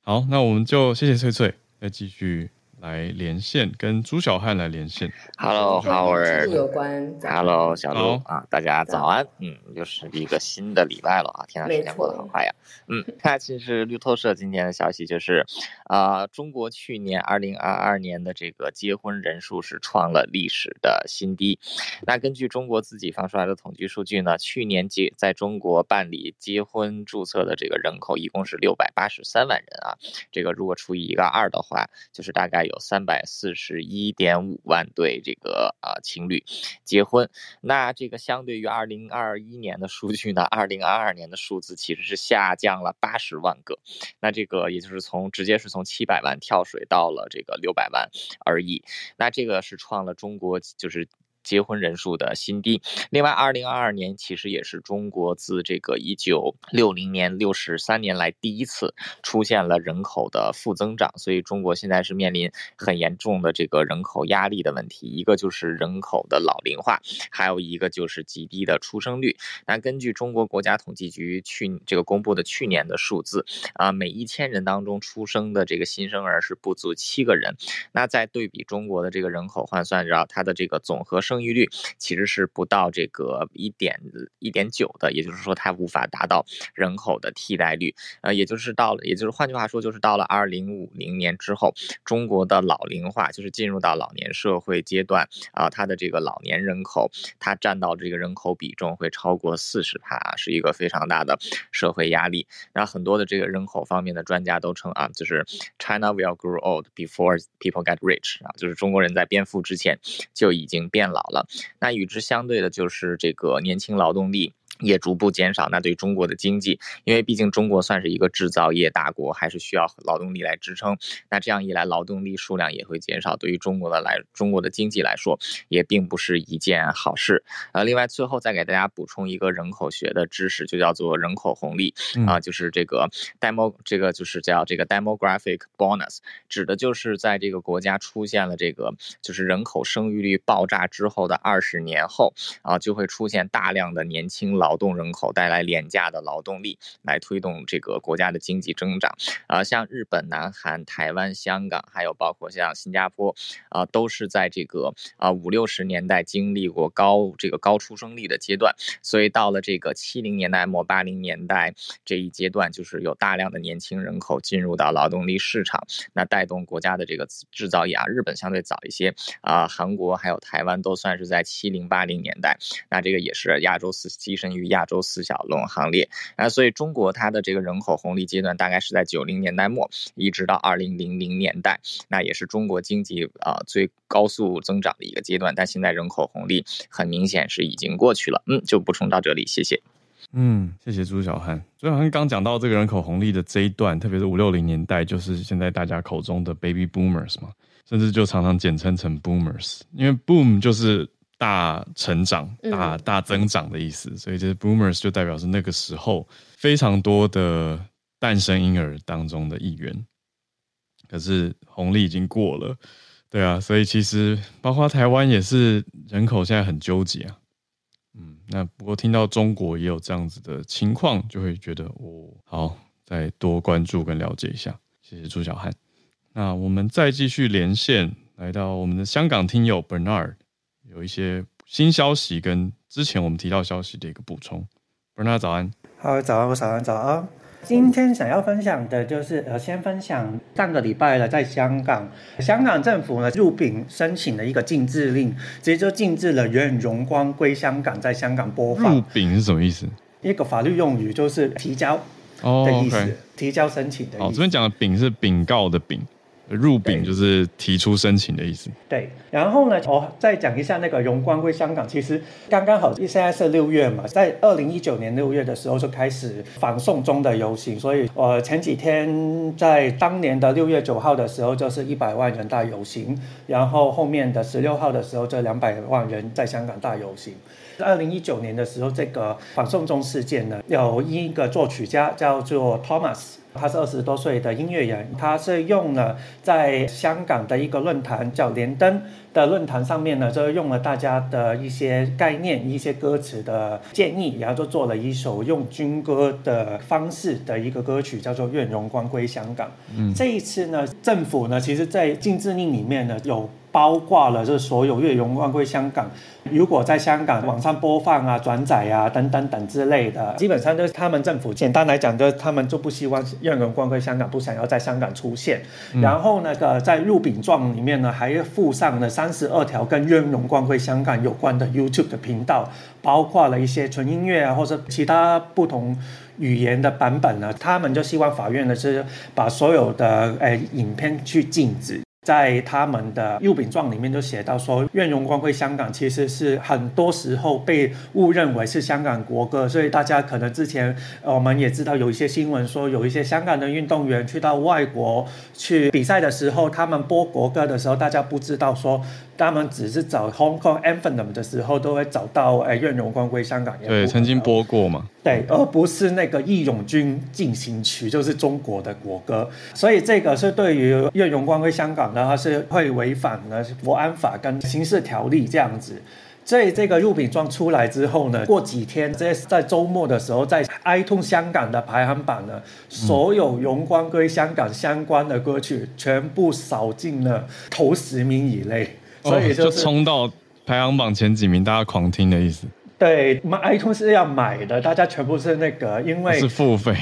好，那我们就谢谢翠翠。再继续来连线，跟朱小汉来连线。Hello，Howard。有关。Hello，小鹿啊，大家早安。嗯，又是一个新的礼拜了啊！天呐，时间过得很快呀。嗯，那，其实路透社今天的消息就是，啊、呃，中国去年二零二二年的这个结婚人数是创了历史的新低。那根据中国自己放出来的统计数据呢，去年结在中国办理结婚注册的这个人口一共是六百八十三万人啊。这个如果除以一个二的话，就是大概有三百四十一点五万对这个啊情侣结婚。那这个相对于二零二一年的数据呢，二零二二年的数字其实是下降了八十万个。那这个也就是从直接是从七百万跳水到了这个六百万而已。那这个是创了中国就是。结婚人数的新低。另外，二零二二年其实也是中国自这个一九六零年六十三年来第一次出现了人口的负增长，所以中国现在是面临很严重的这个人口压力的问题。一个就是人口的老龄化，还有一个就是极低的出生率。那根据中国国家统计局去这个公布的去年的数字啊，每一千人当中出生的这个新生儿是不足七个人。那再对比中国的这个人口换算，然后它的这个总和生生育率其实是不到这个一点一点九的，也就是说它无法达到人口的替代率。呃，也就是到了，也就是换句话说，就是到了二零五零年之后，中国的老龄化就是进入到老年社会阶段啊，它的这个老年人口，它占到这个人口比重会超过四十趴，是一个非常大的社会压力。那很多的这个人口方面的专家都称啊，就是 China will grow old before people get rich 啊，就是中国人在变富之前就已经变老。好了，那与之相对的就是这个年轻劳动力。也逐步减少，那对中国的经济，因为毕竟中国算是一个制造业大国，还是需要劳动力来支撑。那这样一来，劳动力数量也会减少，对于中国的来，中国的经济来说，也并不是一件好事。呃，另外最后再给大家补充一个人口学的知识，就叫做人口红利啊、呃，就是这个 demo，这个就是叫这个 demographic bonus，指的就是在这个国家出现了这个就是人口生育率爆炸之后的二十年后啊、呃，就会出现大量的年轻劳劳动人口，带来廉价的劳动力，来推动这个国家的经济增长。啊，像日本、南韩、台湾、香港，还有包括像新加坡，啊，都是在这个啊五六十年代经历过高这个高出生率的阶段，所以到了这个七零年代末八零年代这一阶段，就是有大量的年轻人口进入到劳动力市场，那带动国家的这个制造业啊。日本相对早一些啊，韩国还有台湾都算是在七零八零年代，那这个也是亚洲四跻身于亚洲四小龙行列啊。所以中国它的这个人口红利阶段大概是在九零年代末一直到二零零零年代，那也是中国经济啊最高速增长的一个阶段。但现在人口红利很明显是已经过去了，嗯，就补充到这里，谢谢。嗯，谢谢朱小汉。朱小汉刚讲到这个人口红利的这一段，特别是五六零年代，就是现在大家口中的 baby boomers 嘛。甚至就常常简称成 boomers，因为 boom 就是大成长、大大增长的意思，所以这 boomers 就代表是那个时候非常多的诞生婴儿当中的一员。可是红利已经过了，对啊，所以其实包括台湾也是人口现在很纠结啊。嗯，那不过听到中国也有这样子的情况，就会觉得哦，好，再多关注跟了解一下。谢谢朱小汉。那我们再继续连线，来到我们的香港听友 Bernard，有一些新消息跟之前我们提到消息的一个补充。Bernard 早安，好，早安，我早安，早安。今天想要分享的就是，呃，先分享上个礼拜了，在香港，香港政府呢入禀申请了一个禁制令，直接就禁止了《愿荣光归香港》在香港播放。入禀是什么意思？一个法律用语，就是提交的意思，oh. 提交申请的意思。好，这边讲的“禀”是禀告的“禀”。入禀就是提出申请的意思。对，然后呢，我再讲一下那个荣光归香港。其实刚刚好，现在是六月嘛，在二零一九年六月的时候就开始反送中的游行，所以我前几天在当年的六月九号的时候就是一百万人大游行，然后后面的十六号的时候这两百万人在香港大游行。二零一九年的时候，这个反送中事件呢，有一个作曲家叫做 Thomas。他是二十多岁的音乐人，他是用了在香港的一个论坛叫连登的论坛上面呢，就用了大家的一些概念、一些歌词的建议，然后就做了一首用军歌的方式的一个歌曲，叫做《愿荣光归香港》。嗯，这一次呢，政府呢，其实在禁制令里面呢，有包括了就是所有《愿荣光归香港》。如果在香港网上播放啊、转载啊等等等之类的，基本上就是他们政府简单来讲，就是他们就不希望愿荣光归香港，不想要在香港出现。嗯、然后那个在入禀状里面呢，还附上了三十二条跟愿荣光归香港有关的 YouTube 的频道，包括了一些纯音乐啊，或者其他不同语言的版本呢。他们就希望法院呢是把所有的诶、呃、影片去禁止。在他们的入禀状里面就写到说，《愿荣光归香港》其实是很多时候被误认为是香港国歌，所以大家可能之前我们也知道有一些新闻说，有一些香港的运动员去到外国去比赛的时候，他们播国歌的时候，大家不知道说。他们只是找 Hong Kong Anthem 的时候，都会找到诶，愿荣光归香港。对，曾经播过嘛。对，而不是那个义勇军进行曲，就是中国的国歌。所以这个是对于愿荣光归香港的话，是会违反了国安法跟刑事条例这样子。所以这个入禀状出来之后呢，过几天在在周末的时候，在 I2 香港的排行榜呢，所有荣光归香港相关的歌曲全部扫进了头十名以内。所以、就是、就冲到排行榜前几名，大家狂听的意思。对，iTunes 是要买的，大家全部是那个，因为是付费，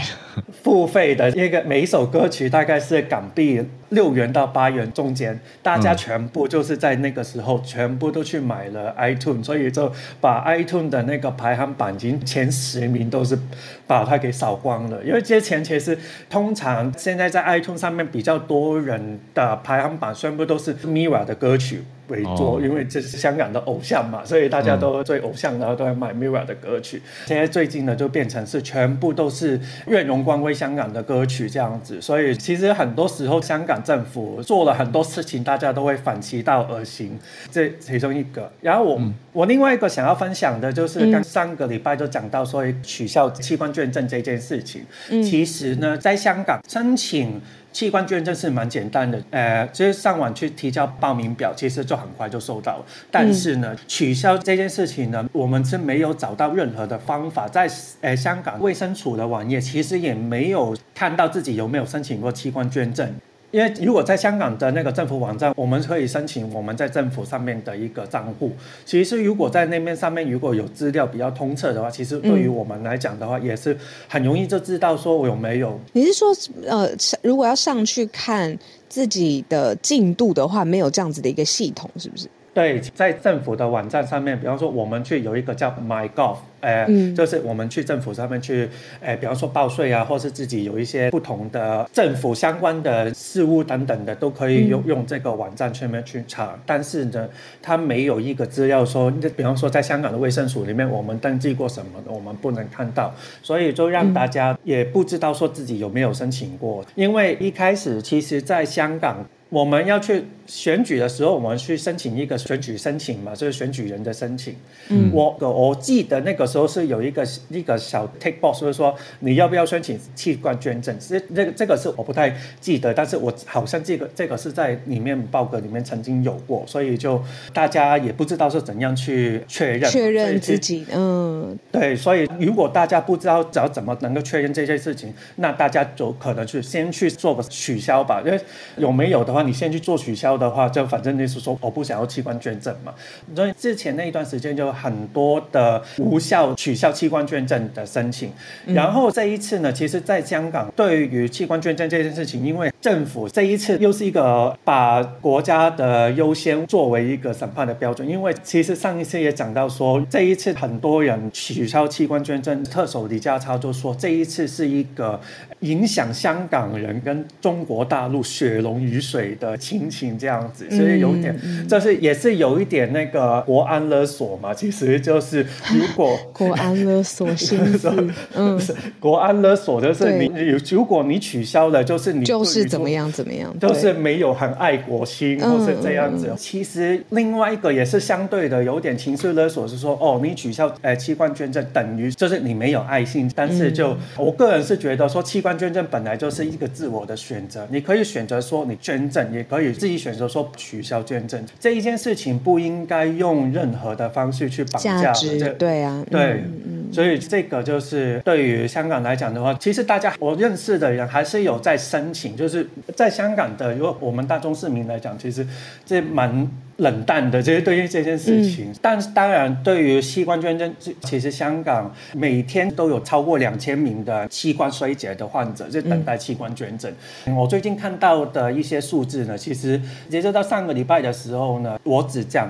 付费的一个每一首歌曲大概是港币六元到八元中间，大家全部就是在那个时候全部都去买了 iTunes，所以就把 iTunes 的那个排行榜已经前十名都是把它给扫光了。因为这些钱其实通常现在在 iTunes 上面比较多人的排行榜全部都是 Mirror 的歌曲。为多，因为这是香港的偶像嘛，所以大家都追偶像，然后都在买 Mirror 的歌曲。现在最近呢，就变成是全部都是愿荣光归香港的歌曲这样子。所以其实很多时候，香港港政府做了很多事情，大家都会反其道而行，这其中一个。然后我、嗯、我另外一个想要分享的就是，刚上个礼拜就讲到说取消器官捐赠这件事情。嗯、其实呢，在香港申请。器官捐赠是蛮简单的，呃，就是上网去提交报名表，其实就很快就收到了。但是呢，取消这件事情呢，我们是没有找到任何的方法，在呃香港卫生署的网页，其实也没有看到自己有没有申请过器官捐赠。因为如果在香港的那个政府网站，我们可以申请我们在政府上面的一个账户。其实如果在那边上面如果有资料比较通彻的话，其实对于我们来讲的话，也是很容易就知道说我有没有。你是说，呃，如果要上去看自己的进度的话，没有这样子的一个系统，是不是？对，在政府的网站上面，比方说我们去有一个叫 MyGov。呃，嗯、就是我们去政府上面去，呃，比方说报税啊，或是自己有一些不同的政府相关的事务等等的，都可以用用这个网站上面去查。但是呢，它没有一个资料说，比方说在香港的卫生署里面，我们登记过什么的，我们不能看到，所以就让大家也不知道说自己有没有申请过。因为一开始，其实在香港。我们要去选举的时候，我们去申请一个选举申请嘛，就是选举人的申请。嗯，我我记得那个时候是有一个一个小 take box，就是说你要不要申请器官捐赠？这这个这个是我不太记得，但是我好像这个这个是在里面报告里面曾经有过，所以就大家也不知道是怎样去确认确认自己。嗯，对，所以如果大家不知道要怎么能够确认这些事情，那大家就可能去先去做个取消吧，因为有没有的。你先去做取消的话，就反正就是说我不想要器官捐赠嘛。所以之前那一段时间就很多的无效取消器官捐赠的申请。然后这一次呢，其实在香港对于器官捐赠这件事情，因为政府这一次又是一个把国家的优先作为一个审判的标准。因为其实上一次也讲到说，这一次很多人取消器官捐赠，特首李家超就说这一次是一个影响香港人跟中国大陆血浓于水的亲情这样子，所以有点，就是也是有一点那个国安勒索嘛。其实就是如果 国安勒索心思，嗯，国安勒索就是你，如果你取消了，就是你就是怎么样怎么样，就是没有很爱国心，或是这样子。其实另外一个也是相对的，有点情绪勒索，是说哦，你取消呃器官捐赠，等于就是你没有爱心。但是就我个人是觉得说，器官捐赠本来就是一个自我的选择，你可以选择说你捐赠。也可以自己选择说取消捐赠这一件事情，不应该用任何的方式去绑架。对啊，对，所以这个就是对于香港来讲的话，其实大家我认识的人还是有在申请，就是在香港的，如果我们大众市民来讲，其实这蛮。冷淡的，就是对于这件事情。嗯、但是当然，对于器官捐赠，其实香港每天都有超过两千名的器官衰竭的患者，在等待器官捐赠。嗯、我最近看到的一些数字呢，其实截止到上个礼拜的时候呢，我只讲。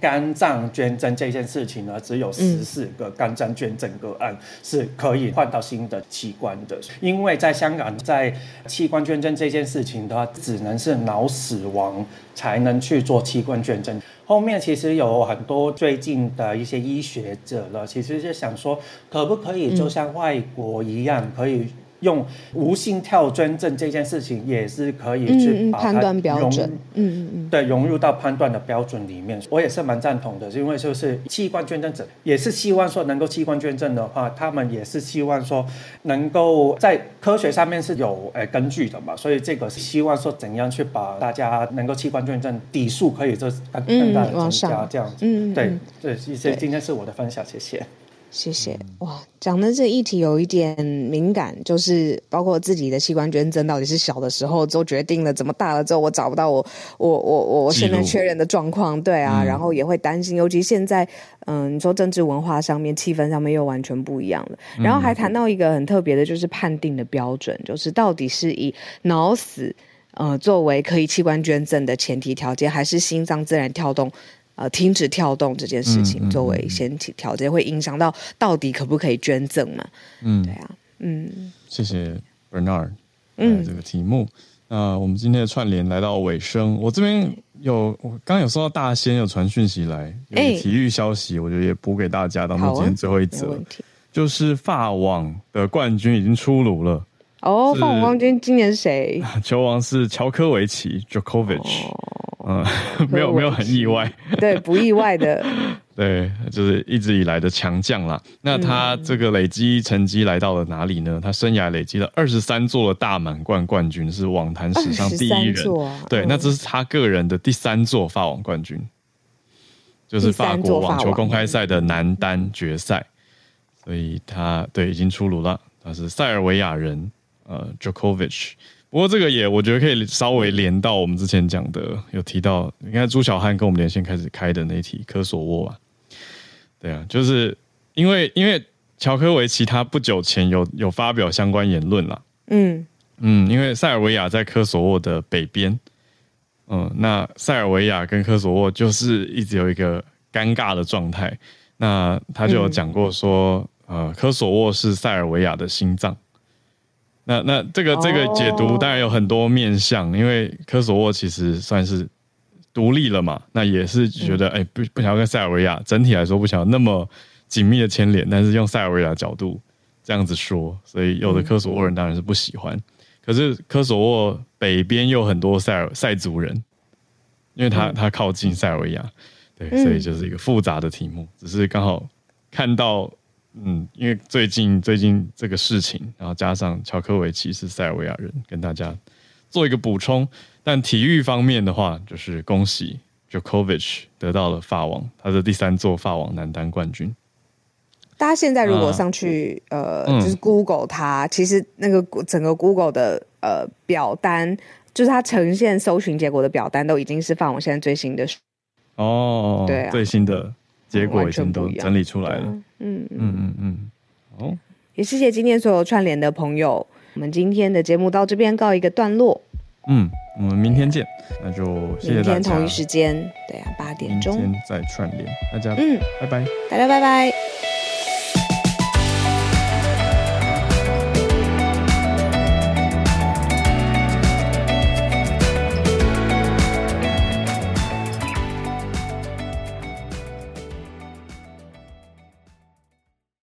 肝脏捐赠这件事情呢，只有十四个肝脏捐赠个案是可以换到新的器官的，因为在香港，在器官捐赠这件事情的话，只能是脑死亡才能去做器官捐赠。后面其实有很多最近的一些医学者了，其实是想说，可不可以就像外国一样，可以。用无心跳捐赠这件事情也是可以去把它判断标准，嗯嗯对，融入到判断的标准里面。我也是蛮赞同的，因为就是器官捐赠者也是希望说能够器官捐赠的话，他们也是希望说能够在科学上面是有诶根据的嘛，所以这个是希望说怎样去把大家能够器官捐赠底数可以就是更更大的增加这样子。嗯，对对，所以今天是我的分享，谢谢。谢谢。哇，讲的这议题有一点敏感，就是包括自己的器官捐赠到底是小的时候就决定了，怎么大了之后我找不到我我我我我现在确认的状况，对啊，嗯、然后也会担心，尤其现在嗯，你说政治文化上面、气氛上面又完全不一样了，然后还谈到一个很特别的，就是判定的标准，就是到底是以脑死呃作为可以器官捐赠的前提条件，还是心脏自然跳动？呃，停止跳动这件事情作为先提条件，会影响到到底可不可以捐赠嘛？嗯，对啊，嗯，谢谢 Bernard，嗯，这个题目。那、我们今天的串联来到尾声，我这边有，我刚刚有收到大仙有传讯息来，有体育消息，我觉得也补给大家，当做今天最后一则，啊、就是法网的冠军已经出炉了。哦，法网冠军今年是谁？球王是乔科维奇 （Djokovic）。嗯，没有没有很意外，对，不意外的。对，就是一直以来的强将啦。那他这个累积成绩来到了哪里呢？他生涯累积了二十三座的大满贯冠军，是网坛史上第一人。啊、对，那这是他个人的第三座法网冠军，就是法国网球公开赛的男单决赛。所以他对已经出炉了，他是塞尔维亚人，呃，Djokovic。不过这个也我觉得可以稍微连到我们之前讲的，有提到，你看朱小汉跟我们连线开始开的那一题科索沃啊。对啊，就是因为因为乔科维奇他不久前有有发表相关言论啦，嗯。嗯，因为塞尔维亚在科索沃的北边，嗯，那塞尔维亚跟科索沃就是一直有一个尴尬的状态，那他就有讲过说，嗯、呃，科索沃是塞尔维亚的心脏，那那这个这个解读当然有很多面向，因为科索沃其实算是。独立了嘛？那也是觉得，哎、嗯欸，不不想要跟塞尔维亚整体来说不想要那么紧密的牵连，但是用塞尔维亚角度这样子说，所以有的科索沃人当然是不喜欢。嗯、可是科索沃北边又很多塞尔塞族人，因为他他靠近塞尔维亚，对，所以就是一个复杂的题目。只是刚好看到，嗯，因为最近最近这个事情，然后加上乔科维奇是塞尔维亚人，跟大家做一个补充。但体育方面的话，就是恭喜 Djokovic 得到了法网，他的第三座法网男单冠军。大家现在如果上去，啊、呃，就是 Google 它，嗯、其实那个整个 Google 的呃表单，就是它呈现搜寻结果的表单，都已经是法网现在最新的哦，对、啊，最新的结果已经都整理出来了。嗯嗯嗯嗯，哦，也谢谢今天所有串联的朋友，我们今天的节目到这边告一个段落。嗯，我们明天见，那就谢谢大家。明天同一时间，对啊，八点钟。再串联，大家，嗯，拜拜，大家拜拜。